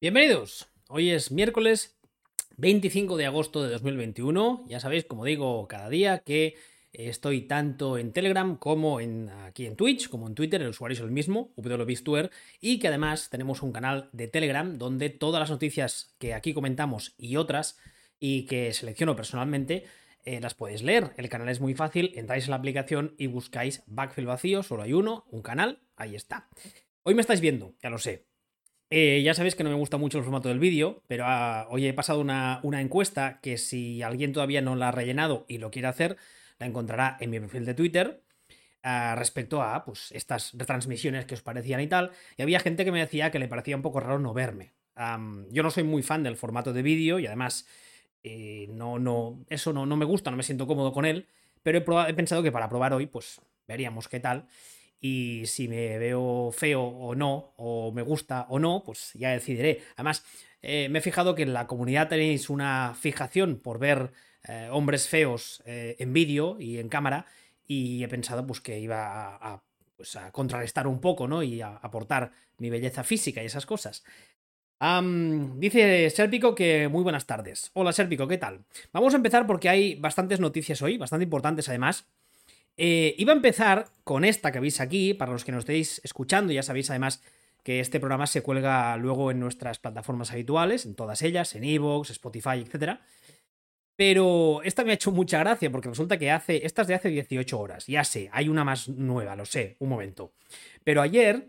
Bienvenidos. Hoy es miércoles 25 de agosto de 2021. Ya sabéis, como digo cada día, que estoy tanto en Telegram como en, aquí en Twitch, como en Twitter, el usuario es el mismo, wbistuer, y que además tenemos un canal de Telegram donde todas las noticias que aquí comentamos y otras, y que selecciono personalmente, eh, las podéis leer. El canal es muy fácil, entráis en la aplicación y buscáis Backfield vacío, solo hay uno, un canal, ahí está. Hoy me estáis viendo, ya lo sé, eh, ya sabéis que no me gusta mucho el formato del vídeo, pero ah, hoy he pasado una, encuesta que si alguien todavía no la ha rellenado y lo quiere hacer, la encontrará en mi perfil de Twitter ah, respecto a pues, estas retransmisiones que os parecían y tal. Y había gente que me decía que le parecía un poco raro no verme. yo no soy muy fan del formato de vídeo y además eh, no, no, eso no, no, me gusta, no me siento cómodo con él, pero he, he pensado que para probar hoy, pues veríamos qué tal y si me veo feo o no, o me gusta o no, pues ya decidiré. Además, eh, me he fijado que en la comunidad tenéis una fijación por ver eh, hombres feos eh, en vídeo y en cámara, y he pensado pues que iba a, pues, a contrarrestar un poco, ¿no? Y a aportar mi belleza física y esas cosas. dice Serpico que muy buenas tardes. Hola Serpico, ¿qué tal? Vamos a empezar porque hay bastantes noticias hoy, bastante importantes además. Eh, iba a empezar con esta que veis aquí, para los que nos estéis escuchando, ya sabéis además que este programa se cuelga luego en nuestras plataformas habituales, en todas ellas, en Evox, Spotify, etc. Pero esta me ha hecho mucha gracia porque resulta que hace, esta es de hace 18 horas, ya sé, hay una más nueva, lo sé, un momento. Pero ayer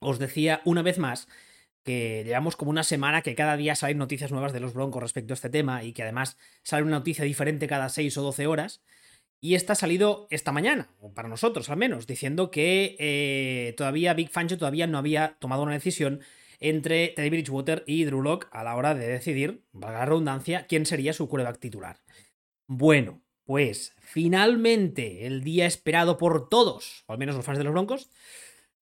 os decía una vez más que llevamos como una semana que cada día salen noticias nuevas de los Broncos respecto a este tema y que además sale una noticia diferente cada 6 o 12 horas. Y esta ha salido esta mañana, o para nosotros al menos, diciendo que eh, todavía Big Fangio todavía no había tomado una decisión entre Teddy Bridgewater y Drew Locke a la hora de decidir, valga la redundancia, quién sería su quarterback titular. Bueno, pues finalmente el día esperado por todos, o al menos los fans de los Broncos,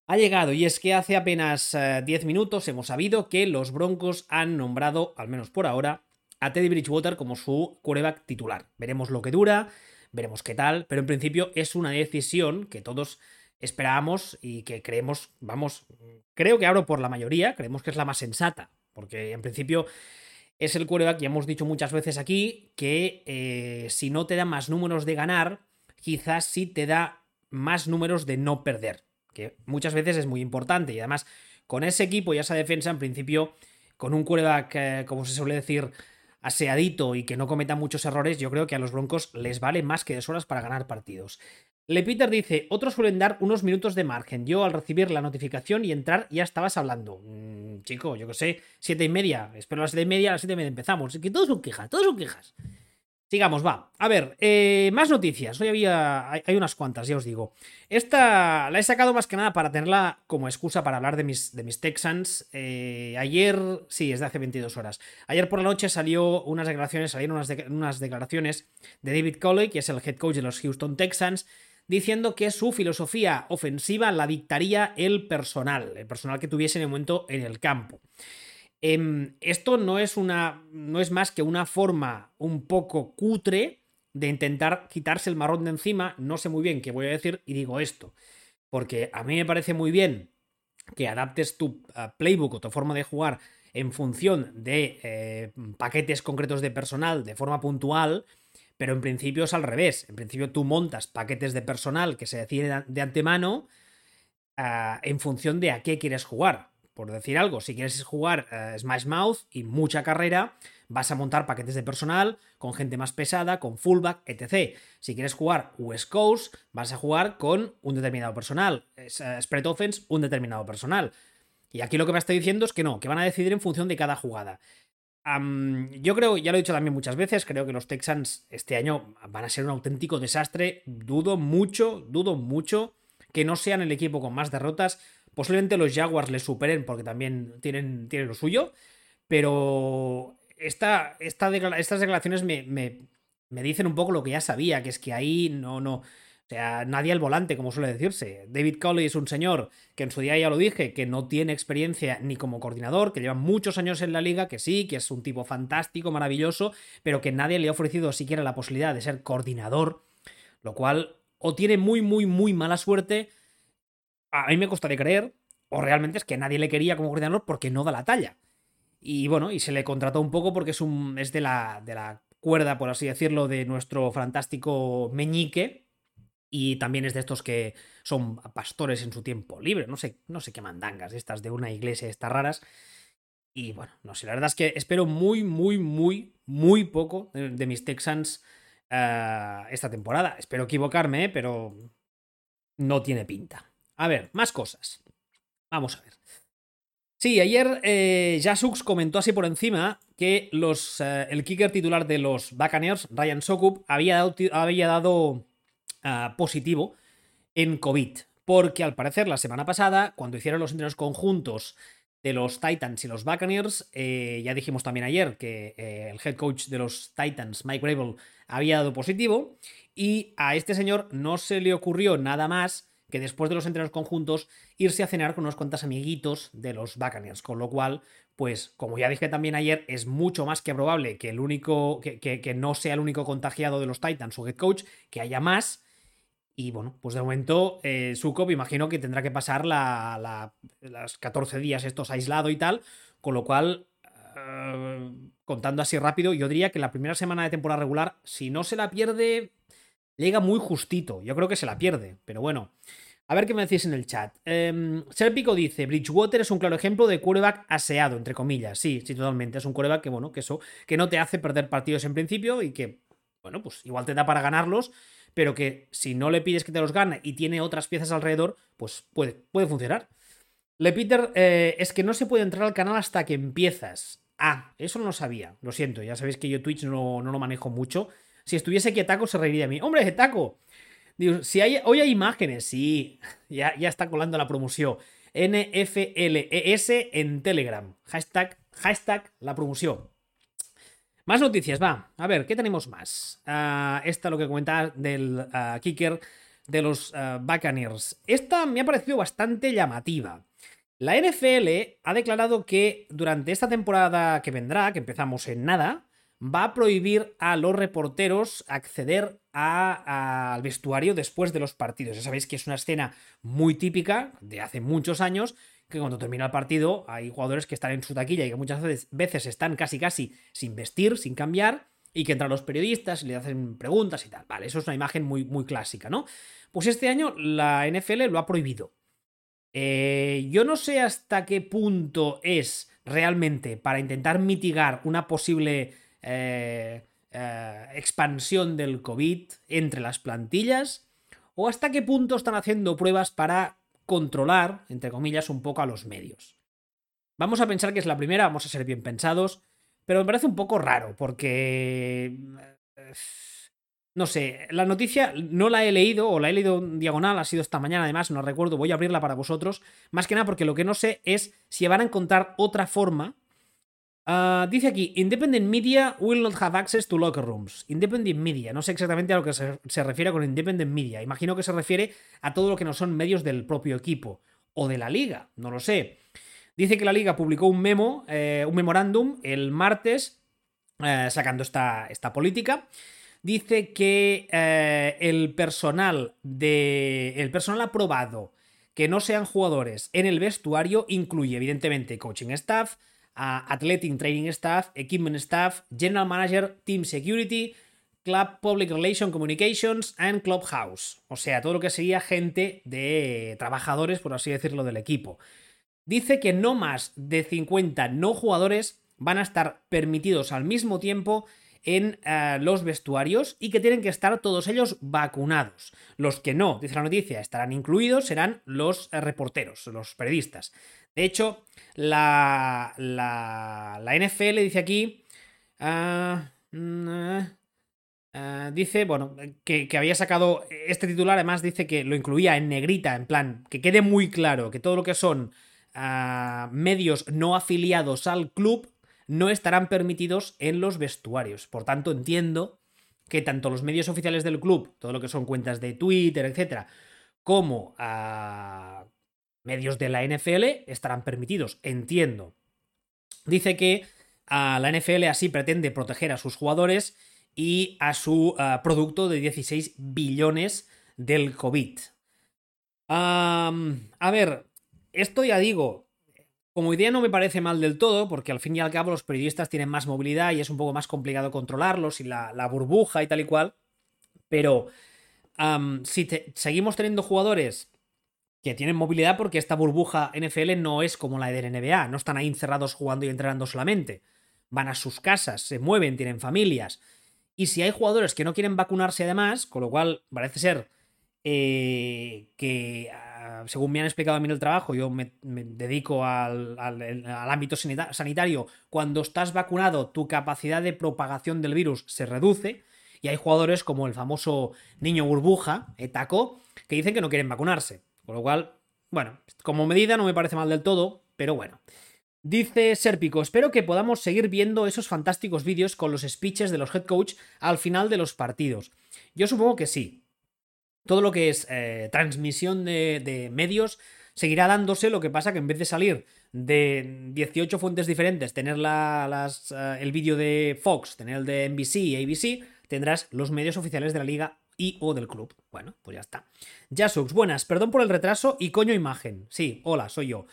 ha llegado y es que hace apenas 10 eh, minutos hemos sabido que los Broncos han nombrado, al menos por ahora, a Teddy Bridgewater como su quarterback titular. Veremos lo que dura, veremos qué tal, pero en principio es una decisión que todos esperábamos y que creemos, vamos, creo que hablo por la mayoría, creemos que es la más sensata, porque en principio es el quarterback que hemos dicho muchas veces aquí, que eh, si no te da más números de ganar, quizás sí te da más números de no perder, que muchas veces es muy importante. Y además con ese equipo y esa defensa, en principio, con un quarterback, eh, como se suele decir, aseadito y que no cometa muchos errores, yo creo que a los Broncos les vale más que dos horas para ganar partidos. Le Peter dice, otros suelen dar unos minutos de margen. Yo al recibir la notificación y entrar ya estabas hablando. Mm, chico, yo que sé, siete y media. Espero a las siete y media, a las siete y media empezamos. Que todos son quejas, todos son quejas. Sigamos, va. A ver, eh, más noticias. Hoy había. Hay, unas cuantas, ya os digo. Esta la he sacado más que nada para tenerla como excusa para hablar de mis, de mis Texans. Eh, ayer, sí, es de hace 22 horas. Ayer por la noche salió unas declaraciones, salieron unas, unas declaraciones de David Coley, que es el head coach de los Houston Texans, diciendo que su filosofía ofensiva la dictaría el personal, el personal que tuviese en el momento en el campo. Em, esto no es, una, no es más que una forma un poco cutre de intentar quitarse el marrón de encima. No sé muy bien qué voy a decir y digo esto. Porque a mí me parece muy bien que adaptes tu eh, playbook o tu forma de jugar en función de eh, paquetes concretos de personal de forma puntual, pero en principio es al revés. En principio tú montas paquetes de personal que se deciden de antemano ah, en función de a qué quieres jugar por decir algo, si quieres jugar eh, Smash Mouth y mucha carrera, vas a montar paquetes de personal con gente más pesada, con fullback, etc. Si quieres jugar West Coast, vas a jugar con un determinado personal. Eh, spread Offense, un determinado personal. Y aquí lo que me estoy diciendo es que no, que van a decidir en función de cada jugada. yo creo, ya lo he dicho también muchas veces, creo que los Texans este año van a ser un auténtico desastre. Dudo mucho, dudo mucho que no sean el equipo con más derrotas Posiblemente los Jaguars les superen porque también tienen, tienen lo suyo. Pero esta, estas declaraciones me, me, dicen un poco lo que ya sabía, que es que ahí no, no. O sea, nadie al volante, como suele decirse. David Cowley es un señor que en su día ya lo dije, que no tiene experiencia ni como coordinador, que lleva muchos años en la liga, que sí, que es un tipo fantástico, maravilloso, pero que nadie le ha ofrecido siquiera la posibilidad de ser coordinador, lo cual o tiene muy, muy, muy mala suerte a mí me costaría creer, o realmente es que nadie le quería como coordinador porque no da la talla. Y bueno, y se le contrató un poco porque es, un, es de, la, de la cuerda, por así decirlo, de nuestro fantástico meñique. Y también es de estos que son pastores en su tiempo libre. No sé, no sé qué mandangas estas de una iglesia, estas raras. Y bueno, no sé, la verdad es que espero muy, muy, muy, muy poco de, mis Texans eh, esta temporada. Espero equivocarme, pero no tiene pinta. A ver, más cosas. Vamos a ver. Sí, ayer eh, Jasux comentó así por encima que eh, el kicker titular de los Buccaneers, Ryan Sokup, había dado, ah, positivo en COVID. Porque al parecer la semana pasada, cuando hicieron los entrenos conjuntos de los Titans y los Buccaneers, eh, ya dijimos también ayer que el head coach de los Titans, Mike Rabel, había dado positivo. Y a este señor no se le ocurrió nada más que después de los entrenos conjuntos irse a cenar con unos cuantos amiguitos de los Buccaneers, con lo cual, pues como ya dije también ayer, es mucho más que probable que el único, que, no sea el único contagiado de los Titans o head coach, que haya más. Y bueno, pues de momento eh, imagino que tendrá que pasar la, las 14 días estos aislado y tal, con lo cual, eh, contando así rápido, yo diría que la primera semana de temporada regular, si no se la pierde, llega muy justito. Yo creo que se la pierde, pero bueno. A ver qué me decís en el chat. Eh, Serpico dice: Bridgewater es un claro ejemplo de quarterback aseado, entre comillas. Sí, sí, totalmente. Es un quarterback que, bueno, que eso, que no te hace perder partidos en principio y que, bueno, pues igual te da para ganarlos, pero que si no le pides que te los gane y tiene otras piezas alrededor, pues puede, puede funcionar. Le Peter, eh, es que no se puede entrar al canal hasta que empiezas. Ah, eso no sabía. Lo siento, ya sabéis que yo Twitch no, no lo manejo mucho. Si estuviese aquí Taco, se reiría de mí. ¡Hombre, Taco! Si hay, hoy hay imágenes, sí. Ya, ya está colando la promoción. NFLES en Telegram. Hashtag, hashtag la promoción. Más noticias, va. A ver, ¿qué tenemos más? Uh, esta lo que comentaba del ah, kicker de los uh, Buccaneers. Esta me ha parecido bastante llamativa. La NFL ha declarado que durante esta temporada que vendrá, que empezamos en nada, va a prohibir a los reporteros acceder al vestuario después de los partidos. Ya sabéis que es una escena muy típica de hace muchos años, que cuando termina el partido hay jugadores que están en su taquilla y que muchas veces están casi casi sin vestir, sin cambiar, y que entran los periodistas y le hacen preguntas y tal. Vale, eso es una imagen muy, muy clásica, ¿no? Pues este año la NFL lo ha prohibido. Eh, yo no sé hasta qué punto es realmente para intentar mitigar una posible eh, eh, expansión del COVID entre las plantillas? ¿O hasta qué punto están haciendo pruebas para controlar, entre comillas, un poco a los medios? Vamos a pensar que es la primera, vamos a ser bien pensados, pero me parece un poco raro porque... Eh, no sé, la noticia no la he leído o la he leído en diagonal, ha sido esta mañana además, no recuerdo, voy a abrirla para vosotros, más que nada porque lo que no sé es si van a encontrar otra forma Ah, dice aquí, Independent Media will not have access to locker rooms. Independent Media, no sé exactamente a lo que se, refiere con Independent Media. Imagino que se refiere a todo lo que no son medios del propio equipo o de la liga, no lo sé. Dice que la liga publicó un memo, eh, un memorándum el martes, eh, sacando esta, esta, política. Dice que eh, el personal de. El personal aprobado que no sean jugadores en el vestuario incluye, evidentemente, coaching staff Athletic Training Staff, Equipment Staff, General Manager, Team Security, Club Public Relations Communications and Clubhouse. O sea, todo lo que sería gente de trabajadores, por así decirlo, del equipo. Dice que no más de 50 no jugadores van a estar permitidos al mismo tiempo en eh, los vestuarios y que tienen que estar todos ellos vacunados. Los que no, dice la noticia, estarán incluidos serán los eh, reporteros, los periodistas. De hecho, la, la, NFL dice aquí... Ah, mm, ah, dice, bueno, que, había sacado este titular, además dice que lo incluía en negrita, en plan, que quede muy claro que todo lo que son ah, medios no afiliados al club no estarán permitidos en los vestuarios. Por tanto, entiendo que tanto los medios oficiales del club, todo lo que son cuentas de Twitter, etcétera, como medios de la NFL estarán permitidos, entiendo. Dice que a la NFL así pretende proteger a sus jugadores y a su producto de 16 billones del COVID. a ver, esto ya digo, Como idea no me parece mal del todo, porque al fin y al cabo los periodistas tienen más movilidad y es un poco más complicado controlarlos y la, burbuja y tal y cual. Pero si seguimos teniendo jugadores que tienen movilidad porque esta burbuja NFL no es como la de NBA, no están ahí encerrados jugando y entrenando solamente. Van a sus casas, se mueven, tienen familias. Y si hay jugadores que no quieren vacunarse además, con lo cual parece ser eh, que, ah, según me han explicado a mí en el trabajo, yo me, dedico al, ámbito sanitario, cuando estás vacunado tu capacidad de propagación del virus se reduce. Y hay jugadores como el famoso niño burbuja, Etaco, que dicen que no quieren vacunarse. Con lo cual, bueno, como medida no me parece mal del todo, pero bueno. Dice Serpico, espero que podamos seguir viendo esos fantásticos vídeos con los speeches de los head coach al final de los partidos. Yo supongo que sí. Todo lo que es eh, transmisión de, medios seguirá dándose, lo que pasa que en vez de salir de 18 fuentes diferentes, tener las, eh, el vídeo de Fox, tener el de NBC y ABC, tendrás los medios oficiales de la liga y o del club. Bueno, pues ya está. Jasux, buenas, perdón por el retraso y coño imagen. Sí, hola, soy yo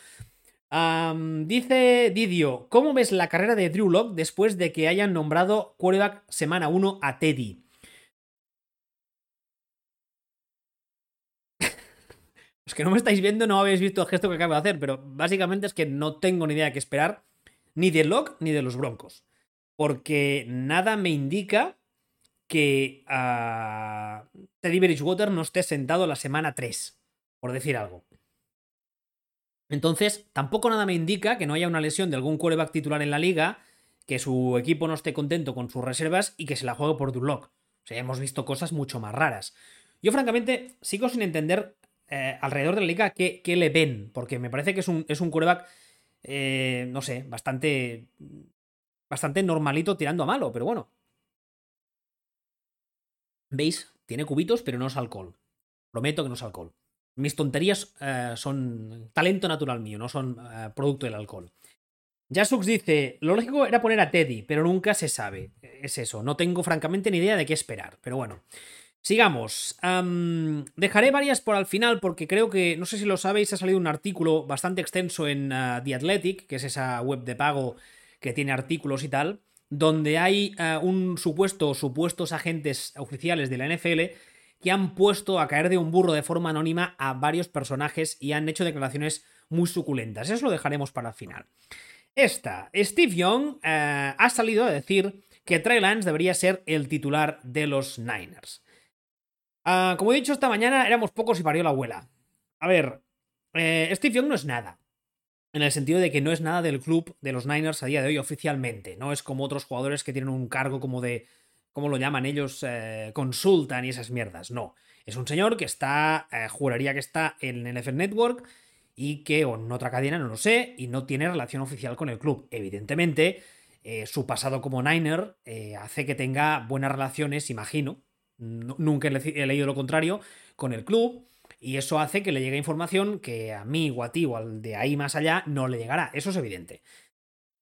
dice Didio, ¿cómo ves la carrera de Drew Lock después de que hayan nombrado quarterback semana 1 a Teddy? es que no me estáis viendo, no habéis visto el gesto que acabo de hacer, pero básicamente es que no tengo ni idea de qué esperar, ni de Locke ni de los Broncos. Porque nada me indica que uh, Teddy Bridgewater no esté sentado la semana 3, por decir algo. Entonces, tampoco nada me indica que no haya una lesión de algún quarterback titular en la liga, que su equipo no esté contento con sus reservas y que se la juegue por Durlock. O sea, hemos visto cosas mucho más raras. Yo, francamente, sigo sin entender eh, alrededor de la liga qué, le ven, porque me parece que es un, es un quarterback, eh, no sé, bastante, bastante normalito tirando a malo, pero bueno. ¿Veis? Tiene cubitos, pero no es alcohol. Prometo que no es alcohol. Mis tonterías eh, son talento natural mío, no son eh, producto del alcohol. Jasux dice, lo lógico era poner a Teddy, pero nunca se sabe. Es eso, no tengo francamente ni idea de qué esperar, pero bueno. Sigamos. dejaré varias por al final porque creo que, no sé si lo sabéis, ha salido un artículo bastante extenso en The Athletic, que es esa web de pago que tiene artículos y tal, donde hay uh, un supuesto, supuestos agentes oficiales de la NFL que han puesto a caer de un burro de forma anónima a varios personajes y han hecho declaraciones muy suculentas. Eso lo dejaremos para el final. Esta, Steve Young eh, ha salido a decir que Trey Lance debería ser el titular de los Niners. Ah, como he dicho esta mañana, éramos pocos y parió la abuela. A ver, eh, Steve Young no es nada. En el sentido de que no es nada del club de los Niners a día de hoy oficialmente. No es como otros jugadores que tienen un cargo como de ¿cómo lo llaman ellos? Eh, consultan y esas mierdas. No. Es un señor que está, eh, juraría que está en el NFL Network y que, o en otra cadena, no lo sé, y no tiene relación oficial con el club. Evidentemente, eh, su pasado como Niner hace que tenga buenas relaciones, imagino. nunca he, leído lo contrario, con el club. Y eso hace que le llegue información que a mí o a ti o al de ahí más allá no le llegará. Eso es evidente.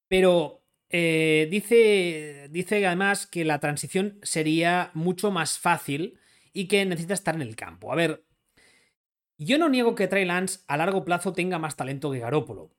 Pero eh, dice, dice además que la transición sería mucho más fácil y que necesita estar en el campo. A ver, yo no niego que Trey Lance a largo plazo tenga más talento que Garópolo.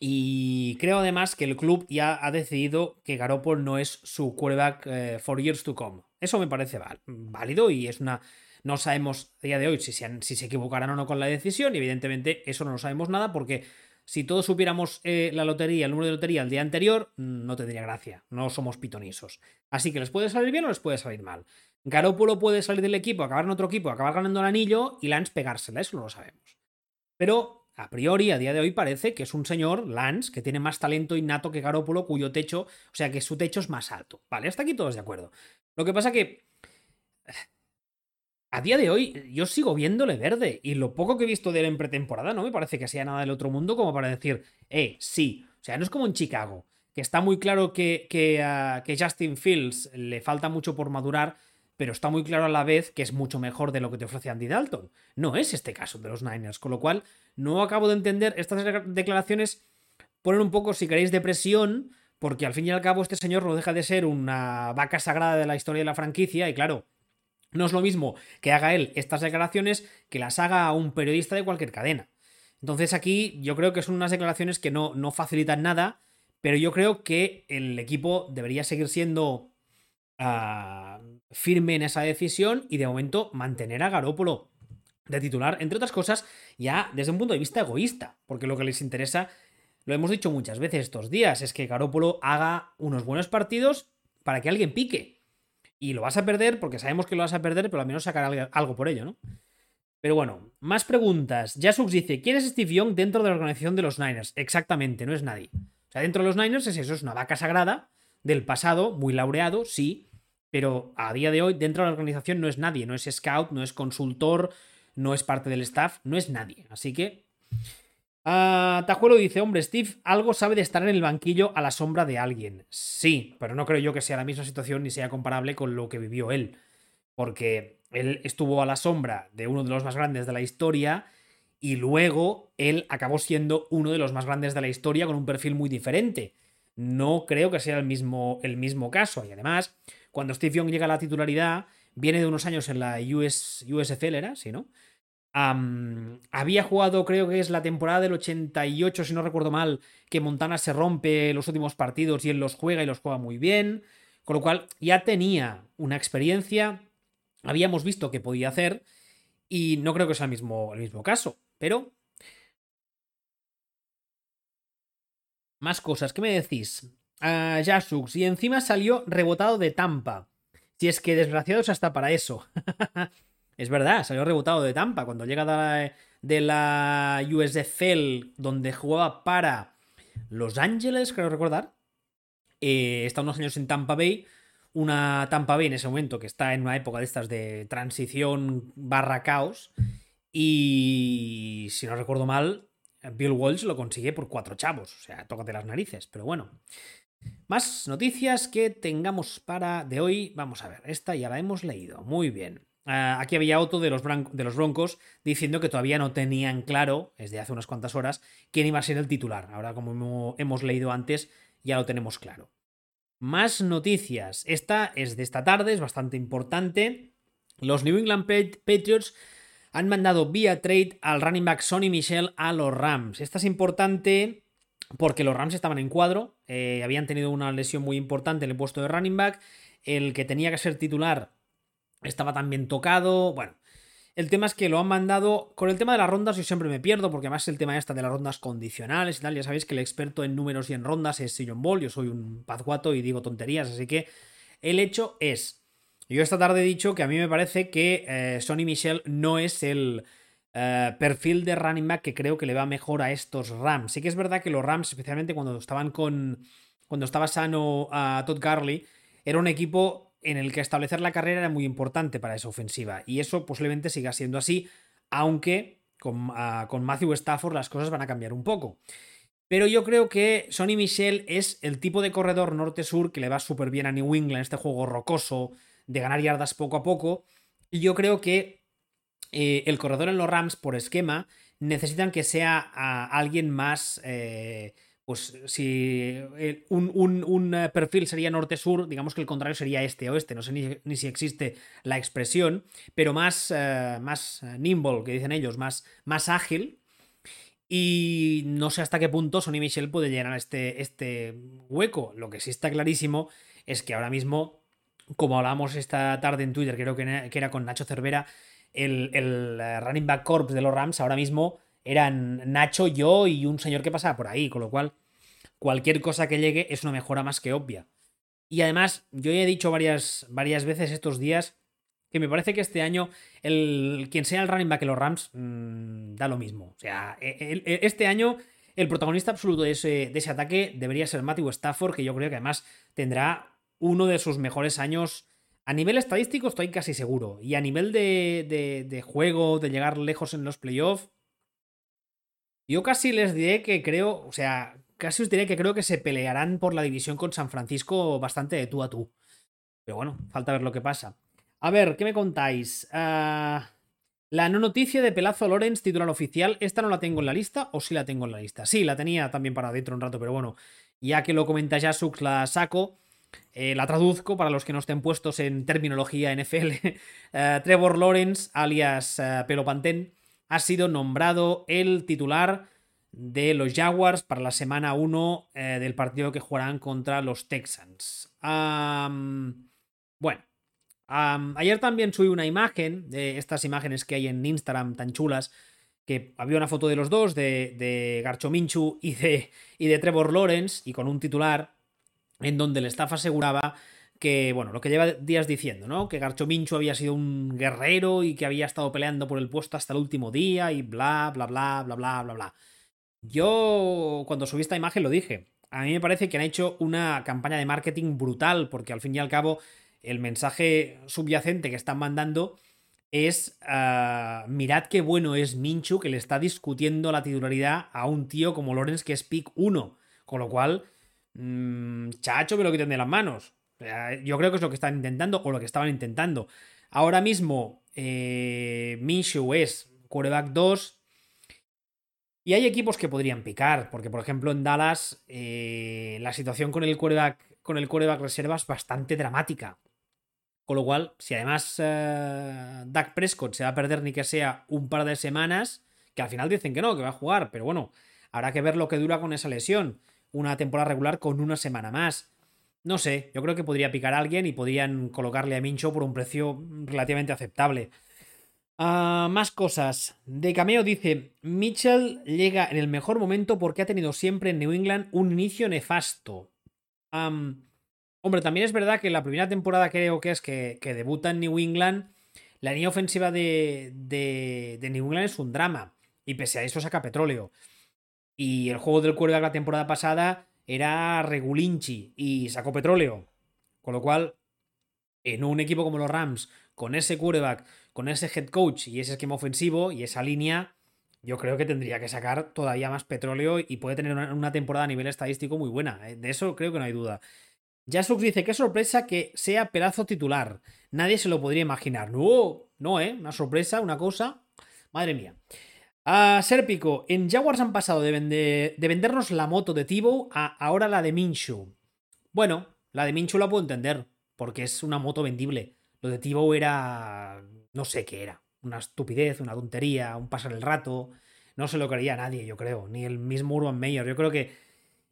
Y creo además que el club ya ha decidido que Garoppolo no es su quarterback eh, for years to come. Eso me parece válido y es una. No sabemos a día de hoy si se, si se equivocarán o no con la decisión. Y evidentemente eso no lo sabemos nada porque si todos supiéramos eh, la lotería, el número de lotería el día anterior, mm, no tendría gracia. No somos pitonisos. Así que les puede salir bien o les puede salir mal. Garópolo puede salir del equipo, acabar en otro equipo, acabar ganando el anillo y Lance pegársela. Eso no lo sabemos. Pero a priori, a día de hoy, parece que es un señor, Lance, que tiene más talento innato que Garópolo, cuyo techo, o sea que su techo es más alto. Vale, hasta aquí todos de acuerdo. Lo que pasa que a día de hoy yo sigo viéndole verde y lo poco que he visto de él en pretemporada no me parece que sea nada del otro mundo como para decir, eh, sí. O sea, no es como en Chicago, que está muy claro que, que, ah, Justin Fields le falta mucho por madurar, pero está muy claro a la vez que es mucho mejor de lo que te ofrece Andy Dalton. No es este caso de los Niners, con lo cual no acabo de entender estas declaraciones ponen un poco, si queréis, de presión, porque al fin y al cabo este señor no deja de ser una vaca sagrada de la historia de la franquicia y claro, no es lo mismo que haga él estas declaraciones que las haga un periodista de cualquier cadena. Entonces aquí yo creo que son unas declaraciones que no, no facilitan nada, pero yo creo que el equipo debería seguir siendo ah, firme en esa decisión y de momento mantener a Garópolo de titular, entre otras cosas, ya desde un punto de vista egoísta, porque lo que les interesa, lo hemos dicho muchas veces estos días, es que Garópolo haga unos buenos partidos para que alguien pique. Y lo vas a perder porque sabemos que lo vas a perder, pero al menos sacar algo por ello, ¿no? Pero bueno, más preguntas. Jasux dice, ¿quién es Steve Young dentro de la organización de los Niners? Exactamente, no es nadie. O sea, dentro de los Niners es eso, es una vaca sagrada del pasado, muy laureado, sí, pero a día de hoy dentro de la organización no es nadie, no es scout, no es consultor, no es parte del staff, no es nadie. Así que... Uh, Tajuelo dice, hombre, Steve algo sabe de estar en el banquillo a la sombra de alguien. Sí, pero no creo yo que sea la misma situación ni sea comparable con lo que vivió él. Porque él estuvo a la sombra de uno de los más grandes de la historia y luego él acabó siendo uno de los más grandes de la historia con un perfil muy diferente. No creo que sea el mismo, el mismo caso. Y además, cuando Steve Young llega a la titularidad, viene de unos años en la US, USFL, ¿era? Sí, ¿no? Había jugado, creo que es la temporada del 88, si no recuerdo mal, que Montana se rompe los últimos partidos y él los juega y los juega muy bien. Con lo cual ya tenía una experiencia, habíamos visto que podía hacer y no creo que sea el mismo, el mismo caso. Pero... Más cosas, ¿qué me decís? Uh, Jasux, y encima salió rebotado de Tampa. Si es que desgraciados hasta para eso. es verdad, salió rebotado de Tampa. Cuando llega de la, USFL, donde jugaba para Los Ángeles, creo recordar, eh, está unos años en Tampa Bay. Una Tampa Bay en ese momento que está en una época de estas de transición barra caos. Y si no recuerdo mal, Bill Walsh lo consigue por cuatro chavos. O sea, tócate las narices. Pero bueno. Más noticias que tengamos para de hoy. Vamos a ver, esta ya la hemos leído. Muy bien. Ah, aquí había otro de los, de los Broncos diciendo que todavía no tenían claro, desde hace unas cuantas horas, quién iba a ser el titular. Ahora, como hemos leído antes, ya lo tenemos claro. Más noticias. Esta es de esta tarde, es bastante importante. Los New England Patriots han mandado vía trade al running back Sonny Michel a los Rams. Esta es importante porque los Rams estaban en cuadro, eh, habían tenido una lesión muy importante en el puesto de running back, el que tenía que ser titular estaba también tocado, bueno. El tema es que lo han mandado. Con el tema de las rondas, yo siempre me pierdo, porque además el tema esta de las rondas condicionales y tal. Ya sabéis que el experto en números y en rondas es Sillon Ball. Yo soy un pazguato y digo tonterías. Así que el hecho es yo esta tarde he dicho que a mí me parece que eh, Sonny Michel no es el eh, perfil de running back que creo que le va mejor a estos Rams. Sí que es verdad que los Rams, especialmente cuando estaban con. cuando estaba sano a Todd Garley, era un equipo en el que establecer la carrera era muy importante para esa ofensiva. Y eso posiblemente siga siendo así, aunque con, ah, con Matthew Stafford las cosas van a cambiar un poco. Pero yo creo que Sonny Michel es el tipo de corredor norte-sur que le va súper bien a New England, este juego rocoso, de ganar yardas poco a poco. Y yo creo que eh, el corredor en los Rams, por esquema, necesitan que sea alguien más. Eh, pues si eh, un, perfil sería norte-sur, digamos que el contrario sería este-oeste. No sé ni, si existe la expresión, pero más, más nimble, que dicen ellos, más, más ágil. Y no sé hasta qué punto Sonny Michel puede llenar este, este hueco. Lo que sí está clarísimo es que ahora mismo como hablábamos esta tarde en Twitter, creo que era con Nacho Cervera, el, eh, running back corps de los Rams ahora mismo eran Nacho, yo y un señor que pasaba por ahí, con lo cual cualquier cosa que llegue es una mejora más que obvia. Y además, yo ya he dicho varias, varias veces estos días que me parece que este año el, quien sea el running back de los Rams mm, da lo mismo. O sea, e, e, este año el protagonista absoluto de ese, de ese ataque debería ser Matthew Stafford, que yo creo que además tendrá uno de sus mejores años. A nivel estadístico estoy casi seguro. Y a nivel de, de, juego, de llegar lejos en los playoffs, yo casi les diré que creo, o sea, casi os diré que creo que se pelearán por la división con San Francisco bastante de tú a tú. Pero bueno, falta ver lo que pasa. A ver, ¿qué me contáis? Ah, la no noticia de Pelazo Lorenz, titular oficial, ¿esta no la tengo en la lista o sí la tengo en la lista? Sí, la tenía también para dentro un rato, pero bueno, ya que lo comenta Jasux, la saco. Eh, la traduzco para los que no estén puestos en terminología NFL. Eh, Trevor Lawrence, alias uh, Pelo ha sido nombrado el titular de los Jaguars para la semana 1 eh, del partido que jugarán contra los Texans. bueno, ayer también subí una imagen de estas imágenes que hay en Instagram tan chulas. Que había una foto de los dos, de, de Garcho Minchu y de, y de Trevor Lawrence, y con un titular en donde el staff aseguraba que, bueno, lo que lleva días diciendo, ¿no? Que Garcho Minchu había sido un guerrero y que había estado peleando por el puesto hasta el último día y bla, bla, bla, bla, bla, bla, bla. Yo, cuando subí esta imagen, lo dije. A mí me parece que han hecho una campaña de marketing brutal, porque al fin y al cabo, el mensaje subyacente que están mandando es ah, mirad qué bueno es Minchu que le está discutiendo la titularidad a un tío como Lorenz que es pick 1. Con lo cual, mmm, chacho, me lo quiten de las manos. Yo creo que es lo que están intentando o lo que estaban intentando. Ahora mismo, eh, Minshew es quarterback 2, y hay equipos que podrían picar, porque por ejemplo en Dallas eh, la situación con el quarterback, con el quarterback reserva es bastante dramática. Con lo cual, si además eh, Dak Prescott se va a perder ni que sea un par de semanas, que al final dicen que no, que va a jugar, pero bueno, habrá que ver lo que dura con esa lesión. Una temporada regular con una semana más. No sé, yo creo que podría picar a alguien y podrían colocarle a Mincho por un precio relativamente aceptable. Ah, más cosas. De Cameo dice: Mitchell llega en el mejor momento porque ha tenido siempre en New England un inicio nefasto. hombre, también es verdad que la primera temporada creo que es que, debuta en New England. La línea ofensiva de, de, New England es un drama. Y pese a eso saca petróleo. Y el juego del de la temporada pasada era regulinchi y sacó petróleo. Con lo cual, en un equipo como los Rams, con ese quarterback, con ese head coach y ese esquema ofensivo y esa línea, yo creo que tendría que sacar todavía más petróleo y puede tener una, temporada a nivel estadístico muy buena. ¿eh? De eso creo que no hay duda. Jasux dice, qué sorpresa que sea pedazo titular. Nadie se lo podría imaginar. No, no, ¿eh? Una sorpresa, una cosa. Madre mía. A Serpico, en Jaguars han pasado de, de vendernos la moto de Tibo a ahora la de Minshu. Bueno, la de Minshu la puedo entender, porque es una moto vendible. Lo de Tibo era. No sé qué era. Una estupidez, una tontería, un pasar el rato. No se lo creía nadie, yo creo. Ni el mismo Urban Meyer. Yo creo que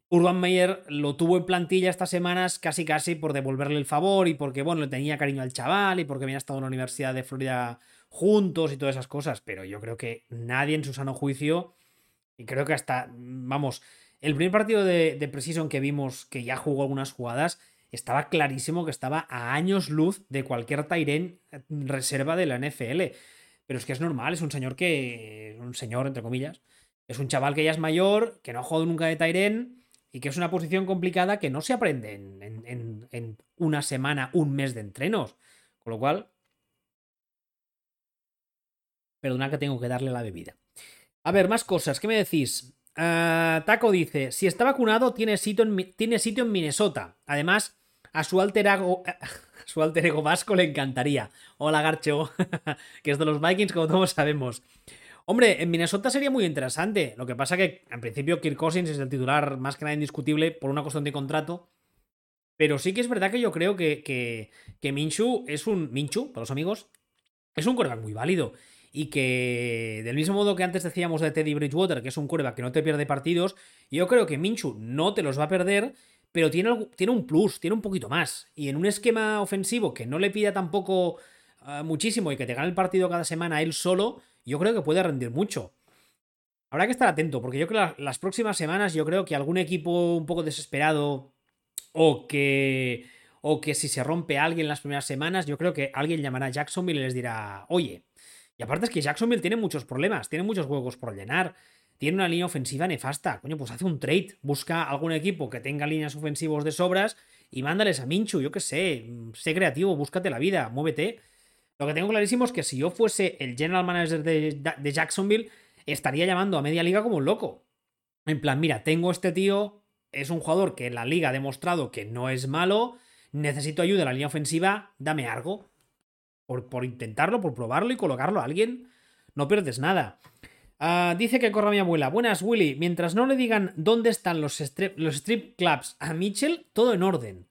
Urban Meyer lo tuvo en plantilla estas semanas casi casi por devolverle el favor y porque, bueno, le tenía cariño al chaval y porque había estado en la Universidad de Florida juntos y todas esas cosas. Pero yo creo que nadie en su sano juicio. Y creo que hasta. Vamos. El primer partido de, de Precision que vimos, que ya jugó algunas jugadas, estaba clarísimo que estaba a años luz de cualquier Tairen reserva de la NFL. Pero es que es normal, es un señor que. Un señor, entre comillas. Es un chaval que ya es mayor, que no ha jugado nunca de Tairen y que es una posición complicada que no se aprende en, una semana, un mes de entrenos. Con lo cual. Perdona que tengo que darle la bebida. A ver, más cosas. ¿Qué me decís? Ah, Taco dice: Si está vacunado, tiene sitio, en, tiene sitio en Minnesota. Además, a su alter ego, su alter ego vasco le encantaría. Hola, Garcho, que es de los Vikings, como todos sabemos. Hombre, en Minnesota sería muy interesante. Lo que pasa que, en principio, Kirk Cousins es el titular más que nada indiscutible por una cuestión de contrato. Pero sí que es verdad que yo creo que, que, Minshu es un. Minshu, para los amigos, es un quarterback muy válido. Y que, del mismo modo que antes decíamos de Teddy Bridgewater, que es un quarterback que no te pierde partidos, yo creo que Minshu no te los va a perder pero tiene, tiene un plus, tiene un poquito más. Y en un esquema ofensivo que no le pida tampoco ah, muchísimo y que te gane el partido cada semana él solo, yo creo que puede rendir mucho. Habrá que estar atento, porque yo creo que las próximas semanas yo creo que algún equipo un poco desesperado o que o que si se rompe alguien las primeras semanas, yo creo que alguien llamará a Jacksonville y les dirá, oye, y aparte es que Jacksonville tiene muchos problemas, tiene muchos juegos por llenar tiene una línea ofensiva nefasta. Coño, pues hace un trade. Busca algún equipo que tenga líneas ofensivas de sobras y mándales a Minchu. Yo qué sé. Sé creativo, búscate la vida, muévete. Lo que tengo clarísimo es que si yo fuese el general manager de, Jacksonville, estaría llamando a media liga como un loco. En plan, mira, tengo este tío, es un jugador que la liga ha demostrado que no es malo, necesito ayuda en la línea ofensiva, dame algo. Por, por intentarlo, por probarlo y colocarlo a alguien, no pierdes nada. Ah, dice que corra mi abuela. Buenas, Willy. Mientras no le digan dónde están los, los strip clubs a Mitchell, todo en orden.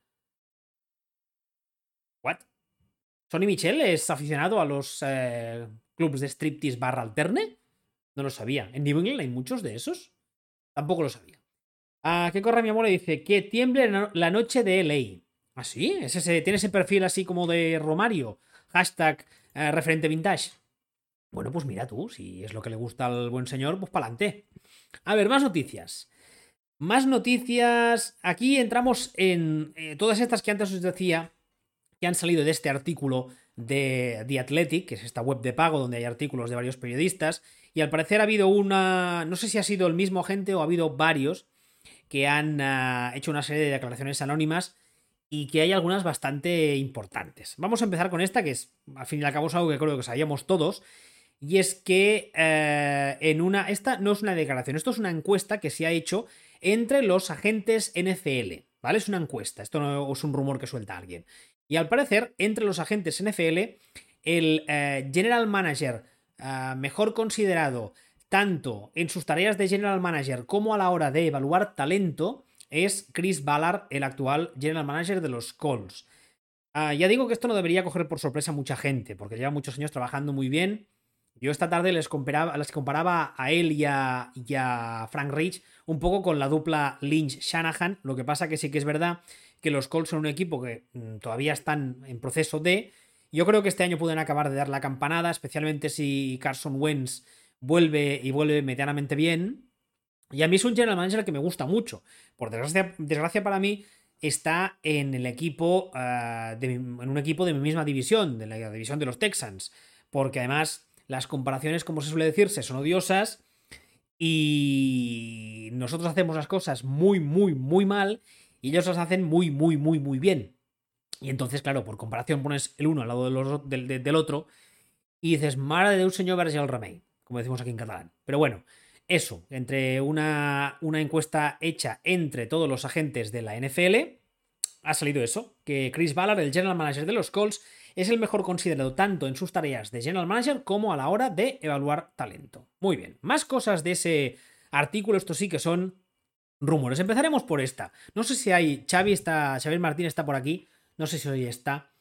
¿Sonny Mitchell es aficionado a los eh, clubs de striptease barra alterne? No lo sabía. ¿En New England hay muchos de esos? Tampoco lo sabía. ¿A qué corre mi amor? Dice que tiemble la noche de LA. ¿Ah, sí? ¿Es ese, ¿Tiene ese perfil así como de Romario? Hashtag eh, referente vintage. Bueno, pues mira tú, si es lo que le gusta al buen señor, pues para adelante. A ver, más noticias. Más noticias. Aquí entramos en eh, todas estas que antes os decía que han salido de este artículo de The Athletic, que es esta web de pago donde hay artículos de varios periodistas. Y al parecer ha habido una. No sé si ha sido el mismo agente o ha habido varios que han ah, hecho una serie de declaraciones anónimas y que hay algunas bastante importantes. Vamos a empezar con esta, que es, al fin y al cabo, es algo que creo que sabíamos todos. Y es que eh, en una. Esta no es una declaración, esto es una encuesta que se ha hecho entre los agentes NFL. Es una encuesta, esto no es un rumor que suelta alguien. Y al parecer, entre los agentes NFL, el eh, general manager eh, mejor considerado tanto en sus tareas de general manager como a la hora de evaluar talento es Chris Ballard, el actual general manager de los Colts. Ah, ya digo que esto no debería coger por sorpresa a mucha gente, porque lleva muchos años trabajando muy bien. Yo esta tarde les comparaba, comparaba a él y a, Frank Rich un poco con la dupla Lynch-Shanahan. Lo que pasa que sí que es verdad que los Colts son un equipo que mm, todavía están en proceso de. Yo creo que este año pueden acabar de dar la campanada, especialmente si Carson Wentz vuelve y vuelve medianamente bien. Y a mí es un general manager que me gusta mucho. Por desgracia, para mí, está en el equipo, ah, en un equipo de mi misma división, de la división de los Texans. Porque además las comparaciones, como se suele decirse, son odiosas. Y nosotros hacemos las cosas muy, muy, muy mal. Y ellos las hacen muy, muy, muy, muy bien. Y entonces, claro, por comparación pones el uno al lado del, otro. Y dices, madre de un señor verge el remei. Como decimos aquí en catalán. Pero bueno, eso, entre una, una encuesta hecha entre todos los agentes de la NFL, ha salido eso, que Chris Ballard, el general manager de los Colts, es el mejor considerado tanto en sus tareas de general manager como a la hora de evaluar talento. Muy bien, más cosas de ese artículo, esto sí que son rumores. Empezaremos por esta. No sé si hay, Xavi está, Xavier Martín está por aquí, no sé si hoy está.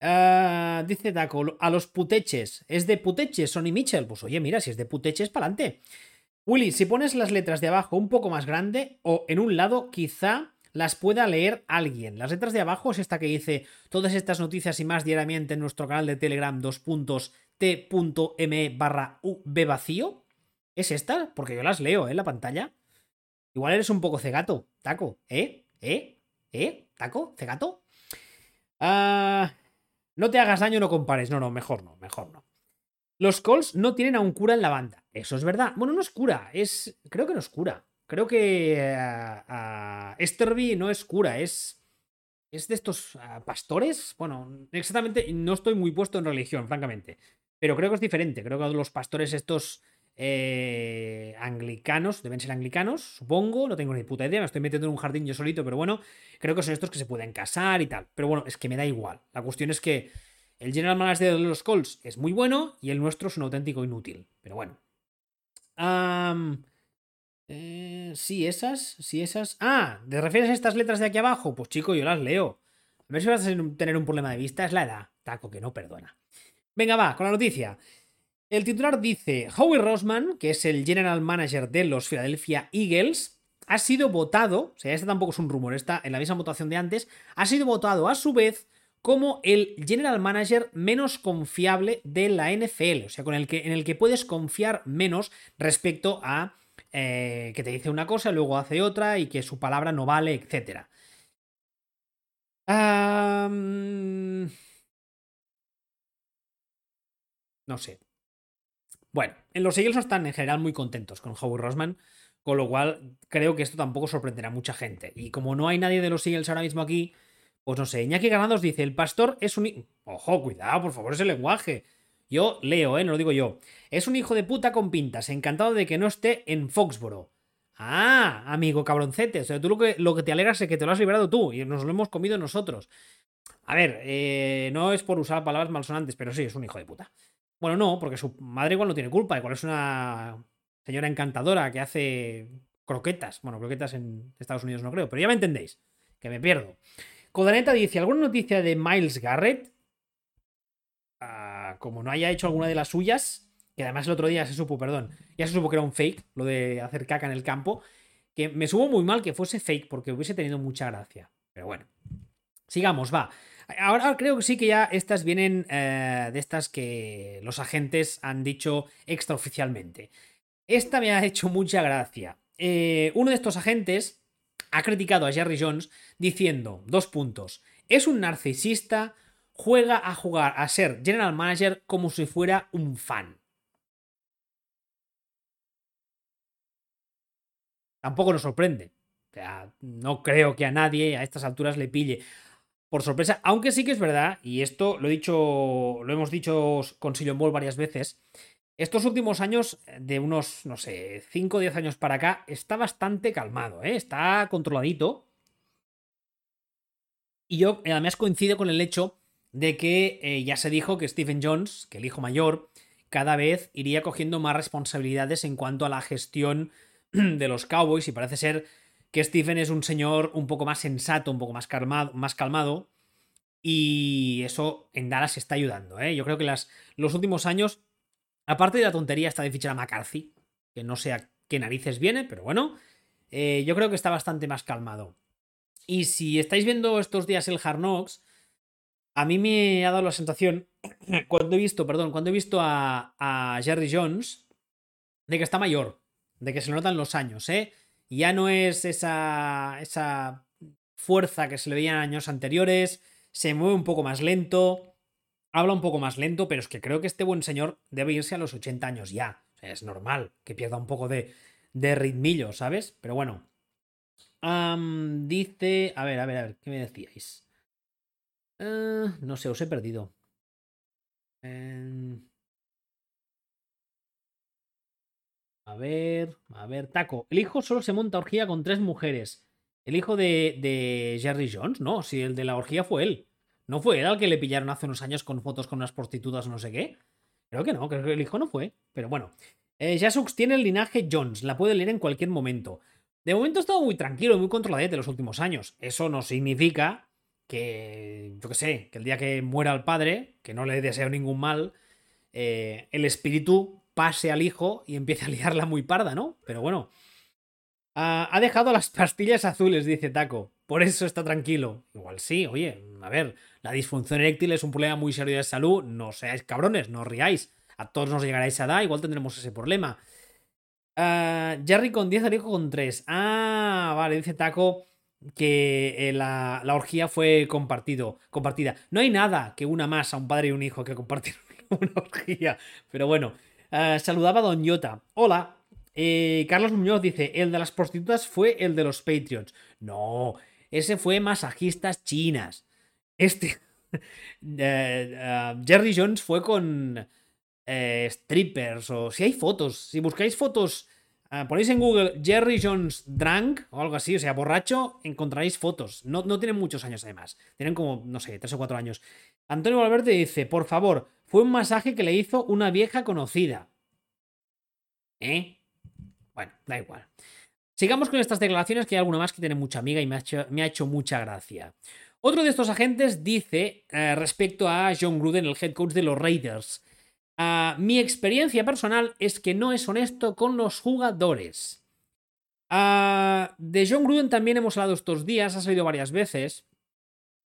Ah, dice Daco, a los puteches. ¿Es de puteches, Sonny Mitchell? Pues oye, mira, si es de puteches, para adelante. Willy, si pones las letras de abajo un poco más grande o en un lado, quizá las pueda leer alguien. Las letras de abajo es esta que dice todas estas noticias y más diariamente en nuestro canal de Telegram t.m barra v vacío. ¿Es esta? Porque yo las leo ¿eh? la pantalla. Igual eres un poco cegato, taco. ¿Eh? ¿Eh? ¿Eh? ¿Taco? ¿Cegato? Ah, no te hagas daño, no compares. No, no, mejor no, mejor no. Los Colts no tienen a un cura en la banda. Eso es verdad. Bueno, no es cura, es. Creo que no es cura. Creo que uh, Esterby no es cura, es. Es de estos pastores. Bueno, exactamente, no estoy muy puesto en religión, francamente. Pero creo que es diferente. Creo que los pastores estos eh, anglicanos, deben ser anglicanos, supongo, no tengo ni puta idea, me estoy metiendo en un jardín yo solito, pero bueno, creo que son estos que se pueden casar y tal. Pero bueno, es que me da igual. La cuestión es que el General Manager de los Colts es muy bueno y el nuestro es un auténtico inútil. Pero bueno. Eh, sí, esas, sí, esas. Ah, ¿te refieres a estas letras de aquí abajo? Pues chico, yo las leo. A ver si vas a tener un problema de vista, es la edad. Taco que no perdona. Venga, va, con la noticia. El titular dice: Howie Rosman, que es el general manager de los Philadelphia Eagles, ha sido votado, o sea, este tampoco es un rumor, está en la misma votación de antes, ha sido votado a su vez como el general manager menos confiable de la NFL, o sea, con el que, en el que puedes confiar menos respecto a eh, que te dice una cosa, luego hace otra y que su palabra no vale, etc. No sé. Bueno, en los Eagles están en general muy contentos con Howie Rosman, con lo cual creo que esto tampoco sorprenderá a mucha gente. Y como no hay nadie de los Eagles ahora mismo aquí, pues no sé, Iñaki Granados dice, el pastor es un... Ojo, cuidado, por favor, ese lenguaje. Yo leo, ¿eh? No lo digo yo. Es un hijo de puta con pintas, encantado de que no esté en Foxboro. Ah, amigo cabroncete. O sea, tú lo que, te alegras es que te lo has liberado tú y nos lo hemos comido nosotros. A ver, eh, no es por usar palabras malsonantes, pero sí, es un hijo de puta. Bueno, no, porque su madre igual no tiene culpa. Igual es una señora encantadora que hace croquetas. Bueno, croquetas en Estados Unidos no creo, pero ya me entendéis. Que me pierdo. Codaneta dice, ¿alguna noticia de Miles Garrett? Como no haya hecho alguna de las suyas, que además el otro día se supo, perdón, ya se supo que era un fake, lo de hacer caca en el campo, que me subo muy mal que fuese fake porque hubiese tenido mucha gracia. Pero bueno, sigamos, va. Ahora creo que sí que ya estas vienen eh, de estas que los agentes han dicho extraoficialmente. Esta me ha hecho mucha gracia. Eh, uno de estos agentes ha criticado a Jerry Jones diciendo, dos puntos, es un narcisista, juega a jugar a ser general manager como si fuera un fan. Tampoco nos sorprende. O sea, no creo que a nadie a estas alturas le pille por sorpresa, aunque sí que es verdad, y esto lo he dicho, lo hemos dicho con Sillon Ball varias veces, estos últimos años, de unos, no sé, 5 o 10 años para acá, está bastante calmado, ¿eh? está controladito. Y yo, además, coincido con el hecho de que eh, ya se dijo que Stephen Jones, que el hijo mayor, cada vez iría cogiendo más responsabilidades en cuanto a la gestión de los Cowboys y parece ser que Stephen es un señor un poco más sensato, un poco más calmado, más calmado y eso en Dallas está ayudando. ¿eh? Yo creo que las, los últimos años, aparte de la tontería esta de fichar a McCarthy, que no sé a qué narices viene, pero bueno, eh, yo creo que está bastante más calmado. Y si estáis viendo estos días el Hard a mí me ha dado la sensación, cuando he visto, perdón, cuando he visto a, Jerry Jones, de que está mayor, de que se notan los años, ¿eh? Ya no es esa, esa fuerza que se le veía en años anteriores, se mueve un poco más lento, habla un poco más lento, pero es que creo que este buen señor debe irse a los 80 años ya. Es normal que pierda un poco de, de ritmillo, ¿sabes? Pero bueno. dice. A ver, a ver, a ver, ¿qué me decíais? Eh, no sé, os he perdido. A ver, a ver, Taco. El hijo solo se monta orgía con tres mujeres. El hijo de, de Jerry Jones, no, si el de la orgía fue él. ¿No fue él al que le pillaron hace unos años con fotos con unas prostitutas o no sé qué? Creo que no, creo que el hijo no fue. Pero bueno. Eh, Jasux tiene el linaje Jones, la puede leer en cualquier momento. De momento ha estado muy tranquilo y muy controladete los últimos años. Eso no significa que, yo qué sé, que el día que muera el padre, que no le deseo ningún mal, eh, el espíritu pase al hijo y empiece a liarla muy parda, ¿no? Pero bueno. ha dejado las pastillas azules, dice Taco. Por eso está tranquilo. Igual sí, oye, a ver, la disfunción eréctil es un problema muy serio de salud. No seáis cabrones, no os riáis. A todos nos llegará esa edad, igual tendremos ese problema. Jerry con 10, el hijo con 3. Ah, vale, dice Taco que eh, la, la, orgía fue compartido, compartida. No hay nada que una más a un padre y un hijo que compartir una orgía. Pero bueno, eh, saludaba a Don Yota. Hola. Eh, Carlos Muñoz dice: El de las prostitutas fue el de los Patreons. No, ese fue masajistas chinas. Este. Jerry Jones fue con strippers. O si hay fotos. Si buscáis fotos. Ponéis en Google Jerry Jones Drunk o algo así, o sea, borracho, encontraréis fotos. No, no tienen muchos años además. Tienen como, no sé, tres o cuatro años. Antonio Valverde dice, por favor, fue un masaje que le hizo una vieja conocida. ¿Eh? Bueno, da igual. Sigamos con estas declaraciones, que hay alguna más que tiene mucha amiga y me ha hecho, mucha gracia. Otro de estos agentes dice eh, respecto a John Gruden, el head coach de los Raiders. Ah, mi experiencia personal es que no es honesto con los jugadores. Ah, de John Gruden también hemos hablado estos días, ha salido varias veces.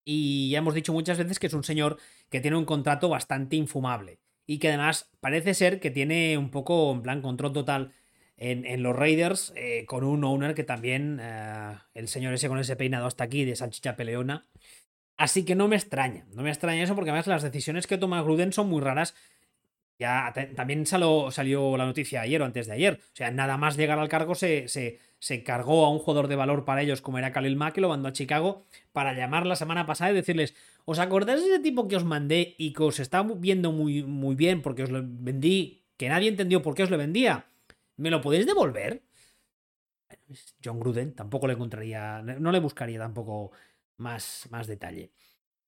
Y ya hemos dicho muchas veces que es un señor que tiene un contrato bastante infumable y que además parece ser que tiene un poco en plan control total en, los Raiders eh, con un owner que también eh, el señor ese con ese peinado hasta aquí de salchicha peleona. Así que no me extraña, no me extraña eso porque además las decisiones que toma Gruden son muy raras. Ya también salió, la noticia ayer o antes de ayer. O sea, nada más llegar al cargo se, se se cargó a un jugador de valor para ellos como era Khalil Mack y lo mandó a Chicago para llamar la semana pasada y decirles, ¿os acordáis de ese tipo que os mandé y que os está viendo muy, muy bien porque os lo vendí, que nadie entendió por qué os lo vendía? ¿Me lo podéis devolver? John Gruden tampoco le encontraría, no le buscaría tampoco más, más detalle.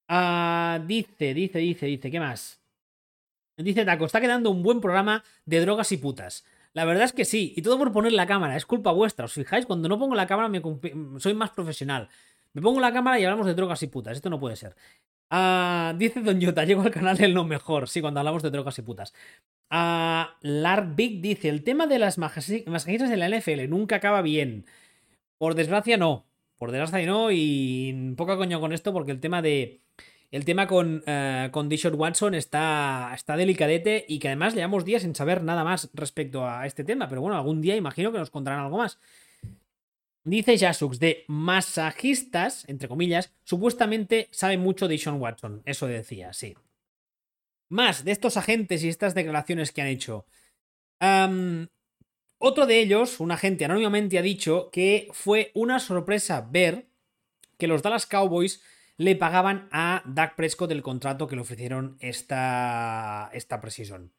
Ah, dice, dice, dice, dice, ¿qué más? Dice Taco, está quedando un buen programa de drogas y putas. La verdad es que sí, y todo por poner la cámara, es culpa vuestra. ¿Os fijáis? Cuando no pongo la cámara me soy más profesional. Me pongo la cámara y hablamos de drogas y putas. Esto no puede ser. Ah, dice Don Yota, llego al canal del no mejor. Sí, cuando hablamos de drogas y putas. A Lark Big dice: el tema de las masajistas de la NFL nunca acaba bien. Por desgracia, no. Por desgracia, no. Y poca coño con esto, porque el tema de. El tema con, con Dishon Watson está, delicadete y que además llevamos días sin saber nada más respecto a este tema. Pero bueno, algún día imagino que nos contarán algo más. Dice Jasux, de masajistas, entre comillas, supuestamente sabe mucho de Watson. Eso decía, sí. Más de estos agentes y estas declaraciones que han hecho. otro de ellos, un agente anónimamente, ha dicho que fue una sorpresa ver que los Dallas Cowboys le pagaban a Dak Prescott el contrato que le ofrecieron esta, esta precision.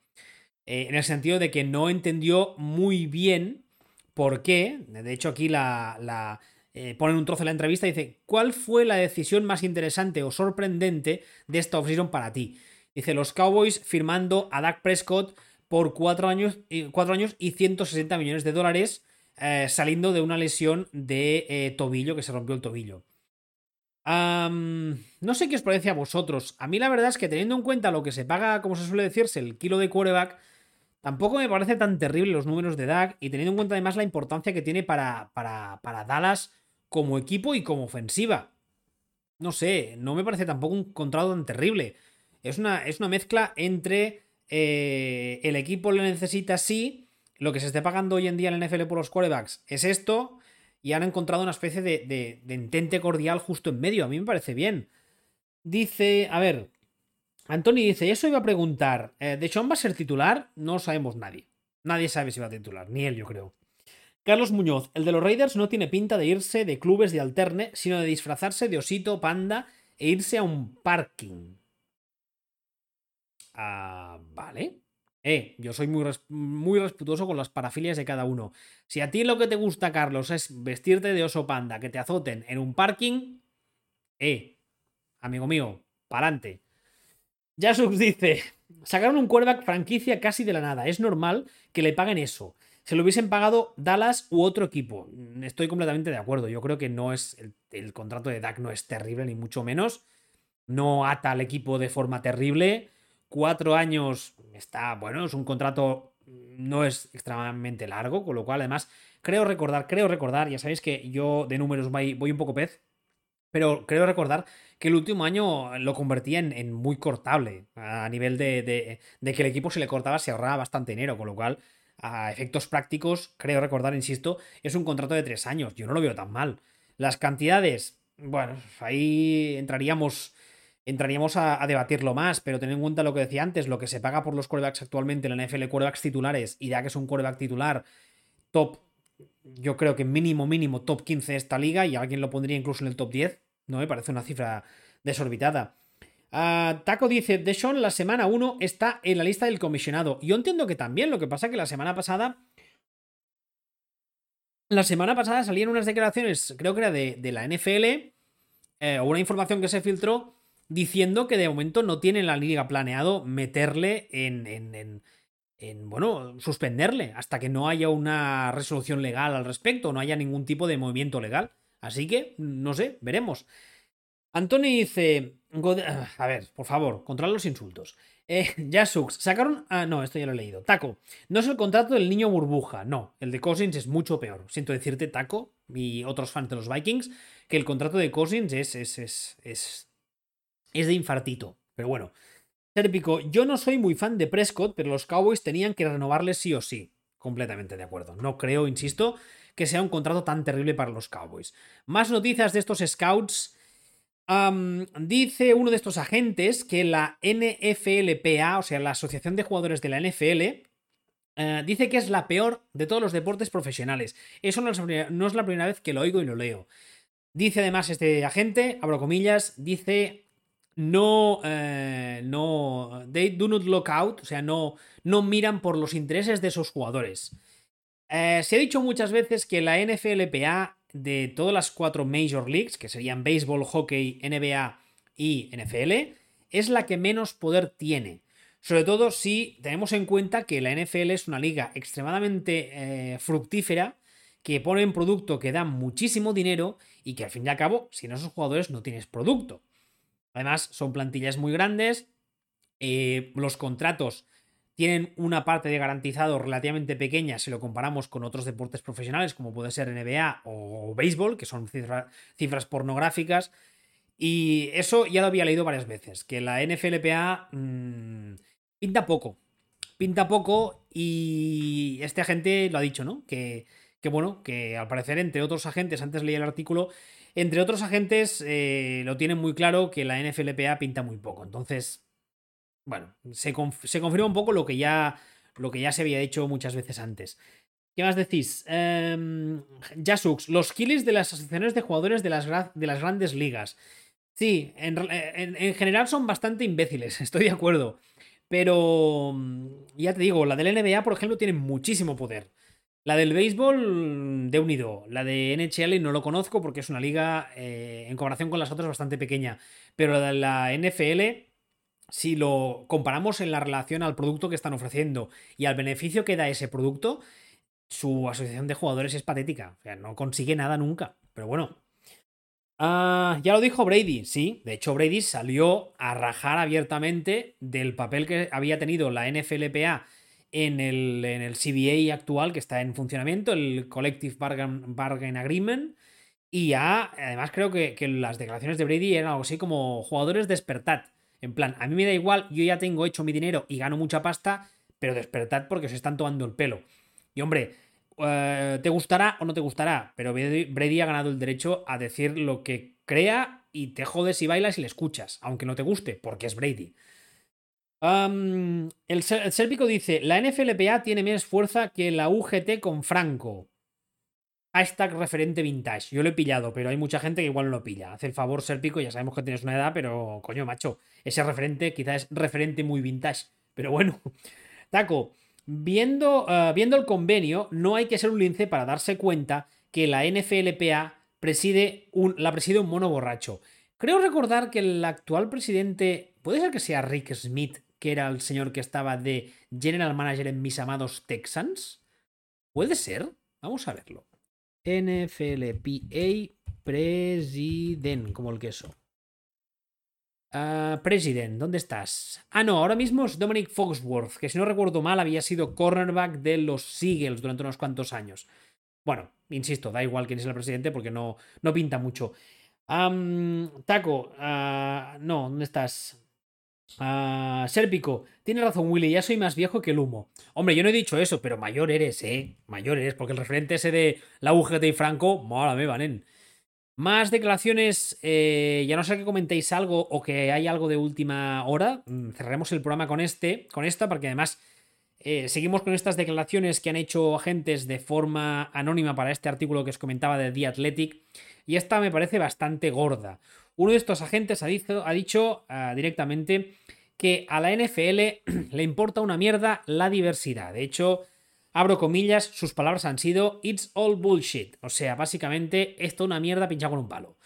Eh, en el sentido de que no entendió muy bien por qué. De hecho, aquí la, eh, ponen un trozo de la entrevista y dice: ¿Cuál fue la decisión más interesante o sorprendente de esta offseason para ti? Dice: Los Cowboys firmando a Dak Prescott por cuatro años, cuatro años y 160 millones de dólares, eh, saliendo de una lesión de tobillo, que se rompió el tobillo. No sé qué os parece a vosotros. A mí la verdad es que teniendo en cuenta lo que se paga, como se suele decirse, el kilo de quarterback, Tampoco me parece tan terrible los números de Dak y teniendo en cuenta además la importancia que tiene para, para, para Dallas como equipo y como ofensiva. No sé, no me parece tampoco un contrato tan terrible. Es una, es una mezcla entre eh, el equipo le necesita sí, lo que se esté pagando hoy en día en la NFL por los quarterbacks es esto, y han encontrado una especie de, de, de entente cordial justo en medio. A mí me parece bien. Dice, a ver, Anthony dice, eso iba a preguntar, ¿De eh, Sean va a ser titular? No sabemos nadie. Nadie sabe si va a titular, ni él yo creo. Carlos Muñoz, el de los Raiders no tiene pinta de irse de clubes de alterne, sino de disfrazarse de osito, panda e irse a un parking. Ah, vale. Eh, yo soy muy, muy respetuoso con las parafilias de cada uno. Si a ti lo que te gusta, Carlos, es vestirte de oso panda, que te azoten en un parking, eh, amigo mío, pa'lante. Jasux dice: Sacaron un quarterback franquicia casi de la nada. Es normal que le paguen eso. Se lo hubiesen pagado Dallas u otro equipo. Estoy completamente de acuerdo. Yo creo que no es. El, contrato de Dak no es terrible, ni mucho menos. No ata al equipo de forma terrible. Cuatro años está. Bueno, es un contrato. No es extremadamente largo. Con lo cual, además, creo recordar, creo recordar. Ya sabéis que yo de números voy, un poco pez. Pero creo recordar que el último año lo convertía en, muy cortable. A nivel de, que el equipo si le cortaba se ahorraba bastante dinero. Con lo cual, a efectos prácticos, creo recordar, insisto, es un contrato de tres años. Yo no lo veo tan mal. Las cantidades, bueno, ahí entraríamos. Entraríamos a, debatirlo más, pero ten en cuenta lo que decía antes, lo que se paga por los quarterbacks actualmente en la NFL, quarterbacks titulares, y ya que es un quarterback titular top yo creo que mínimo, mínimo top 15 de esta liga y alguien lo pondría incluso en el top 10. No me parece una cifra desorbitada. Ah, Taco dice, Deshaun la semana 1 está en la lista del comisionado. Yo entiendo que también, lo que pasa que la semana pasada... La semana pasada salían unas declaraciones, creo que era de, la NFL, eh, o una información que se filtró diciendo que de momento no tiene la liga planeado meterle en, en en, bueno, suspenderle hasta que no haya una resolución legal al respecto, no haya ningún tipo de movimiento legal. Así que, no sé, veremos. Antonio dice, a ver, por favor, controla los insultos. Eh, Jasux, sacaron... Ah, no, esto ya lo he leído. Taco, no es el contrato del niño burbuja, no, el de Cousins es mucho peor. Siento decirte, Taco, y otros fans de los Vikings, que el contrato de Cousins es, es, es, es, es de infartito. Pero bueno, Serpico, yo no soy muy fan de Prescott, pero los Cowboys tenían que renovarle sí o sí. Completamente de acuerdo. No creo, insisto, que sea un contrato tan terrible para los Cowboys. Más noticias de estos scouts. dice uno de estos agentes que la NFLPA, o sea, la Asociación de Jugadores de la NFL, eh, dice que es la peor de todos los deportes profesionales. Eso no es, no es la primera vez que lo oigo y lo leo. Dice además este agente, abro comillas, dice no, eh, no, they do not look out, o sea, no, no miran por los intereses de esos jugadores. Eh, se ha dicho muchas veces que la NFLPA de todas las cuatro Major Leagues, que serían béisbol, hockey, NBA y NFL, es la que menos poder tiene. Sobre todo si tenemos en cuenta que la NFL es una liga extremadamente eh, fructífera, que pone en producto que da muchísimo dinero y que al fin y al cabo, sin esos jugadores no tienes producto. Además, son plantillas muy grandes. Eh, los contratos tienen una parte de garantizado relativamente pequeña si lo comparamos con otros deportes profesionales como puede ser NBA o béisbol, que son cifras pornográficas. Y eso ya lo había leído varias veces, que la NFLPA mmm, pinta poco. Pinta poco y este agente lo ha dicho, ¿no? Que, que bueno, que al parecer entre otros agentes, antes leí el artículo, entre otros agentes eh, lo tienen muy claro que la NFLPA pinta muy poco. Entonces, bueno, se, confirma un poco lo que, ya, lo que ya se había hecho muchas veces antes. ¿Qué más decís? Eh, Jasux, los kills de las asociaciones de jugadores de las, de las grandes ligas. Sí, en, general son bastante imbéciles, estoy de acuerdo. Pero ya te digo, la del NBA, por ejemplo, tiene muchísimo poder. La del béisbol, de unido. La de NHL no lo conozco porque es una liga, eh, en comparación con las otras, bastante pequeña. Pero la de la NFL, si lo comparamos en la relación al producto que están ofreciendo y al beneficio que da ese producto, su asociación de jugadores es patética. O sea, no consigue nada nunca. Pero bueno. Ah, ya lo dijo Brady, sí. De hecho, Brady salió a rajar abiertamente del papel que había tenido la NFLPA en el, en el CBA actual que está en funcionamiento, el Collective Bargain, Agreement. Y ya, además, creo que, las declaraciones de Brady eran algo así como jugadores despertad. En plan, a mí me da igual, yo ya tengo hecho mi dinero y gano mucha pasta, pero despertad porque se están tomando el pelo. Y hombre, eh, te gustará o no te gustará, pero Brady ha ganado el derecho a decir lo que crea y te jodes y bailas y le escuchas, aunque no te guste, porque es Brady el, Sérpico dice: La NFLPA tiene menos fuerza que la UGT con Franco. Hashtag referente vintage. Yo lo he pillado, pero hay mucha gente que igual no lo pilla. Hace el favor, Serpico, ya sabemos que tienes una edad, pero coño, macho, ese referente quizás es referente muy vintage. Pero bueno, Taco, viendo, eh, viendo el convenio, no hay que ser un lince para darse cuenta que la NFLPA preside un, la preside un mono borracho. Creo recordar que el actual presidente, puede ser que sea Rick Smith, que era el señor que estaba de General Manager en mis amados Texans? ¿Puede ser? Vamos a verlo. NFLPA President, como el queso. Uh, President, ¿dónde estás? Ah, no, ahora mismo es Dominic Foxworth, que si no recuerdo mal había sido cornerback de los Seagulls durante unos cuantos años. Bueno, insisto, da igual quién es el presidente porque no, no pinta mucho. taco, uh, no, ¿dónde estás? Ah, Sérpico, tiene razón Willy, ya soy más viejo que el humo. Hombre, yo no he dicho eso, pero mayor eres, ¿eh? Mayor eres, porque el referente ese de la UGT y Franco, mola me vanen. Más declaraciones, eh, ya no sé que comentéis algo o que hay algo de última hora. Mm, cerraremos el programa con este, con esta, porque además eh, seguimos con estas declaraciones que han hecho agentes de forma anónima para este artículo que os comentaba de The Athletic. Y esta me parece bastante gorda. Uno de estos agentes ha dicho, ha dicho ah, directamente que a la NFL le importa una mierda la diversidad. De hecho, abro comillas, sus palabras han sido It's all bullshit. O sea, básicamente, esto es una mierda pinchada con un palo.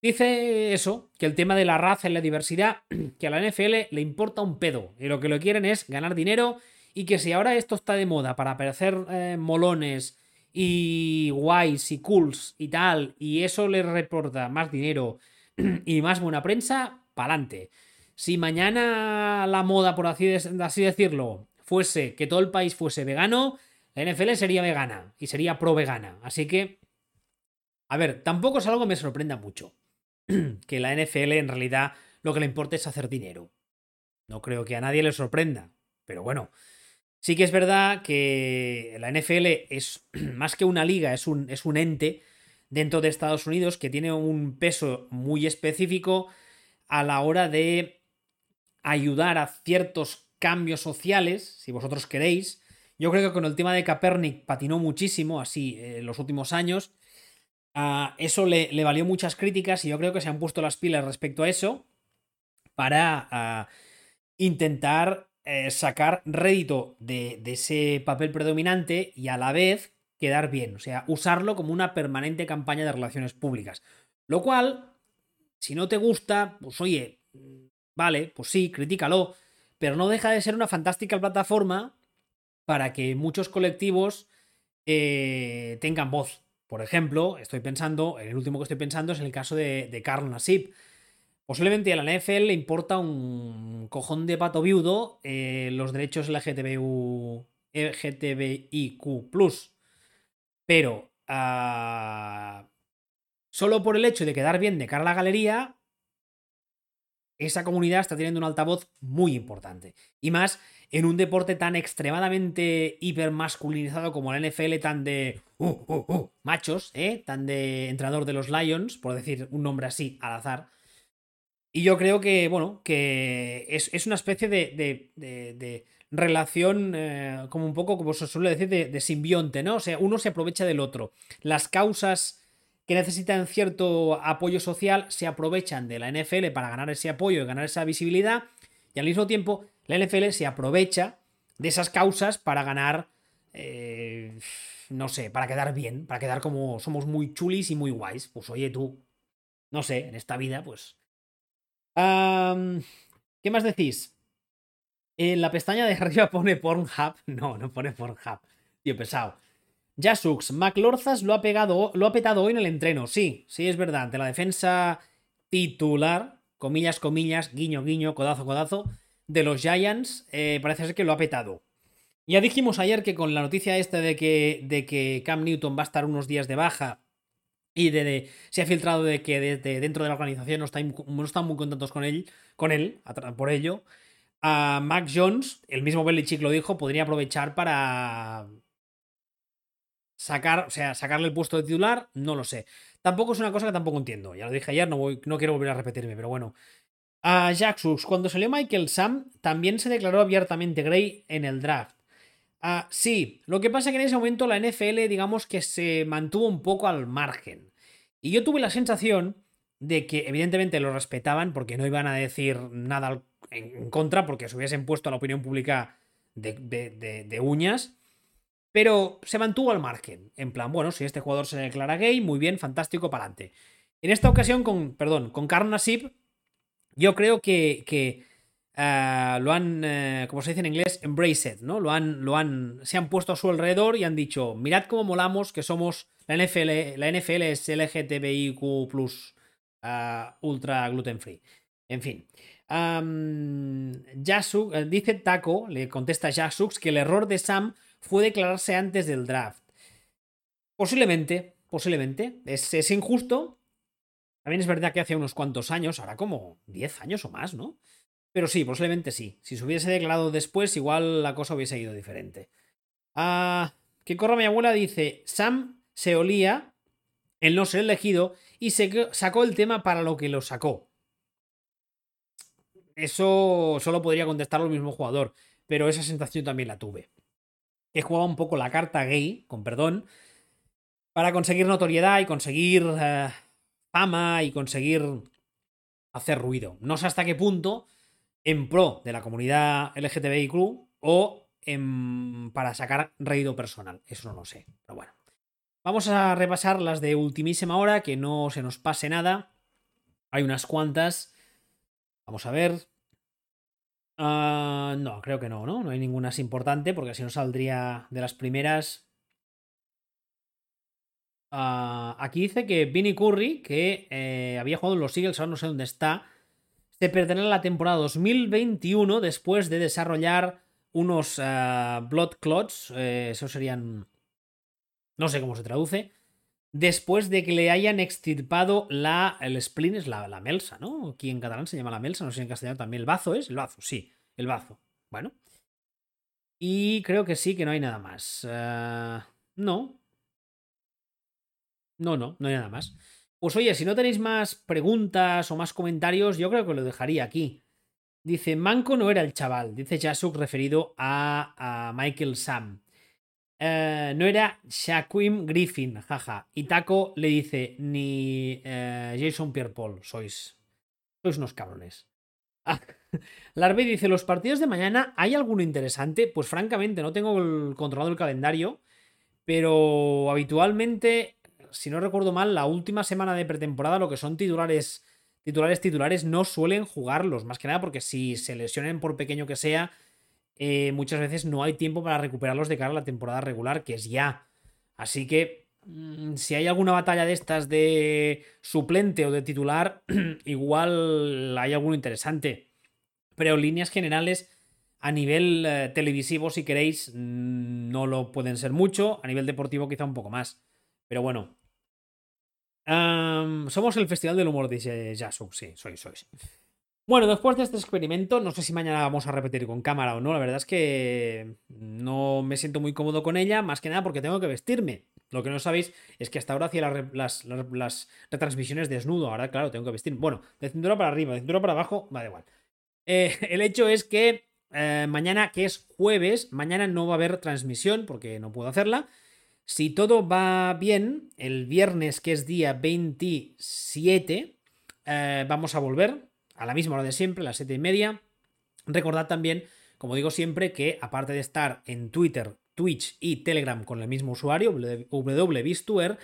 Dice eso, que el tema de la raza y la diversidad, que a la NFL le importa un pedo. Y lo que lo quieren es ganar dinero. Y que si ahora esto está de moda para parecer eh, molones y guays y cools y tal, y eso le reporta más dinero y más buena prensa, pa'lante. Si mañana la moda, por así, decirlo, fuese que todo el país fuese vegano, la NFL sería vegana y sería pro vegana. Así que, a ver, tampoco es algo que me sorprenda mucho. que la NFL en realidad lo que le importa es hacer dinero. No creo que a nadie le sorprenda. Pero bueno, sí que es verdad que la NFL es más que una liga, es un ente dentro de Estados Unidos que tiene un peso muy específico a la hora de ayudar a ciertos cambios sociales, si vosotros queréis. Yo creo que con el tema de Kaepernick patinó muchísimo así en eh, los últimos años. Eso le, valió muchas críticas y yo creo que se han puesto las pilas respecto a eso para intentar eh, sacar rédito de, de, ese papel predominante y a la vez quedar bien, o sea, usarlo como una permanente campaña de relaciones públicas. Lo cual, si no te gusta, pues oye, vale, pues sí, críticalo, pero no deja de ser una fantástica plataforma para que muchos colectivos eh, tengan voz. Por ejemplo, estoy pensando, el último que estoy pensando es el caso de, de Carl Nassib. Posiblemente a la NFL le importa un cojón de pato viudo eh, los derechos LGTBIQ. Pero ah, solo por el hecho de quedar bien de cara a la galería, esa comunidad está teniendo un altavoz muy importante. Y más en un deporte tan extremadamente hipermasculinizado como la NFL, tan de uh, uh, uh, machos, ¿eh? tan de entrenador de los Lions, por decir un nombre así al azar. Y yo creo que, bueno, que es, una especie de, de, relación, eh, como un poco, como se suele decir, de, simbionte, ¿no? O sea, uno se aprovecha del otro. Las causas que necesitan cierto apoyo social se aprovechan de la NFL para ganar ese apoyo y ganar esa visibilidad. Y al mismo tiempo, la NFL se aprovecha de esas causas para ganar, eh, no sé, para quedar bien, para quedar como somos muy chulis y muy guays. Pues oye tú, no sé, en esta vida, pues... ¿Qué más decís? En la pestaña de arriba pone Pornhub. No, no pone Pornhub. Tío, pesado. Jasux, McLorzas lo ha pegado, lo ha petado hoy en el entreno. Sí, sí, es verdad. De la defensa titular, comillas, comillas, guiño, guiño, codazo, codazo, de los Giants, eh, parece ser que lo ha petado. Ya dijimos ayer que con la noticia esta de que, de que Cam Newton va a estar unos días de baja y se ha filtrado de que desde dentro de la organización no, no están muy contentos con él, con él por ello, a Mac Jones, el mismo Belichick lo dijo, podría aprovechar para sacar, o sea, sacarle el puesto de titular, no lo sé. Tampoco es una cosa que tampoco entiendo. Ya lo dije ayer, no, voy, no quiero volver a repetirme, pero bueno. A Jacksus, cuando salió Michael Sam, también se declaró abiertamente Gray en el draft. Ah, sí, lo que pasa es que en ese momento la NFL, digamos que se mantuvo un poco al margen. Y yo tuve la sensación de que evidentemente lo respetaban porque no iban a decir nada en contra porque se hubiesen puesto a la opinión pública de, de uñas. Pero se mantuvo al margen. En plan, bueno, si este jugador se declara gay, muy bien, fantástico, para adelante. En esta ocasión, con, perdón, con Karnasib, yo creo que, que eh, lo han, eh, como se dice en inglés, embraced, ¿no? Lo han, lo han, se han puesto a su alrededor y han dicho, mirad cómo molamos, que somos, la NFL, la NFL es LGTBIQ+, uh, ultra gluten free. En fin. Um, dice Taco, le contesta Jasux, que el error de Sam fue declararse antes del draft. Posiblemente, posiblemente. Es, injusto. También es verdad que hace unos cuantos años, ahora como 10 años o más, ¿no? Pero sí, posiblemente sí. Si se hubiese declarado después, igual la cosa hubiese ido diferente. Ah, que corra mi abuela dice, Sam se olía el no ser elegido y se sacó el tema para lo que lo sacó. Eso solo podría contestar el mismo jugador, pero esa sensación también la tuve que jugaba un poco la carta gay, con perdón, para conseguir notoriedad y conseguir eh, fama y conseguir hacer ruido. No sé hasta qué punto en pro de la comunidad LGTBIQ o para sacar reído personal. Eso no lo sé, pero bueno. Vamos a repasar las de ultimísima hora, que no se nos pase nada. Hay unas cuantas. Vamos a ver. Ah, no, creo que no, ¿no? No hay ninguna así importante, porque si no saldría de las primeras. Ah, aquí dice que Vinny Curry, que eh, había jugado en los Eagles, ahora no sé dónde está, se perderá la temporada 2021 después de desarrollar unos ah, blood clots, eh, esos serían... No sé cómo se traduce. Después de que le hayan extirpado la, el spleen, es la, la melsa, ¿no? Aquí en catalán se llama la melsa, no sé si en castellano también. ¿El bazo es? El bazo, sí, el bazo. Bueno. Y creo que sí, que no hay nada más. Eh, no. No, no, no hay nada más. Pues oye, si no tenéis más preguntas o más comentarios, yo creo que lo dejaría aquí. Dice, Manco no era el chaval, dice Jasuk referido a, Michael Sam. Eh, no era Shaquem Griffin, jaja. Y Taco le dice, ni eh, Jason Pierre-Paul, sois, sois unos cabrones. Larve dice, ¿los partidos de mañana hay alguno interesante? Pues francamente no tengo controlado el calendario, pero habitualmente si no recuerdo mal, la última semana de pretemporada, lo que son titulares, titulares, titulares, no suelen jugarlos. Más que nada porque si se lesionen por pequeño que sea, eh, muchas veces no hay tiempo para recuperarlos de cara a la temporada regular, que es ya. Así que mm, si hay alguna batalla de estas de suplente o de titular, igual hay alguno interesante. Pero en líneas generales, a nivel eh, televisivo, si queréis, mm, no lo pueden ser mucho. A nivel deportivo, quizá un poco más. Pero bueno. somos el Festival del Humor, dice Jasuk. Sí, sois, sois. Bueno, después de este experimento, no sé si mañana vamos a repetir con cámara o no. La verdad es que no me siento muy cómodo con ella, más que nada porque tengo que vestirme. Lo que no sabéis es que hasta ahora hacía las, retransmisiones desnudo. Ahora, claro, tengo que vestir. Bueno, de cintura para arriba, de cintura para abajo, va igual. Eh, el hecho es que eh, mañana, que es jueves, mañana no va a haber transmisión porque no puedo hacerla. Si todo va bien, el viernes, que es día 27, eh, vamos a volver a la misma hora de siempre, a las 7 y media. Recordad también, como digo siempre, que aparte de estar en Twitter, Twitch y Telegram con el mismo usuario, www.bistuer,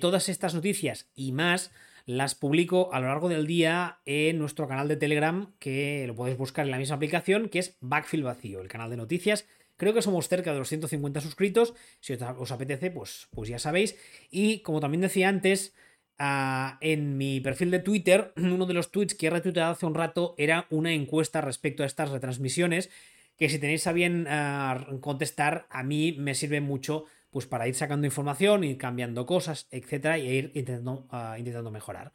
todas estas noticias y más las publico a lo largo del día en nuestro canal de Telegram, que lo podéis buscar en la misma aplicación, que es Backfield Vacío, el canal de noticias. Creo que somos cerca de los 150 suscritos. Si os apetece, pues, pues ya sabéis. Y como también decía antes, ah, en mi perfil de Twitter, uno de los tweets que he retuiteado hace un rato era una encuesta respecto a estas retransmisiones. Que si tenéis a bien ah, contestar, a mí me sirve mucho pues para ir sacando información, ir cambiando cosas, etcétera, y ir intentando, ah, intentando mejorar.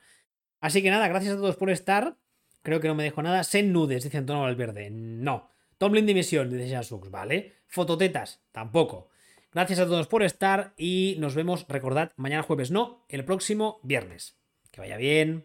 Así que nada, gracias a todos por estar. Creo que no me dejo nada. Sen nudes, dice Antonio Valverde. No. Tomlin Dimisión, dice Jasux, ¿vale? Fototetas, tampoco. Gracias a todos por estar y nos vemos, recordad, mañana jueves no, el próximo viernes. Que vaya bien.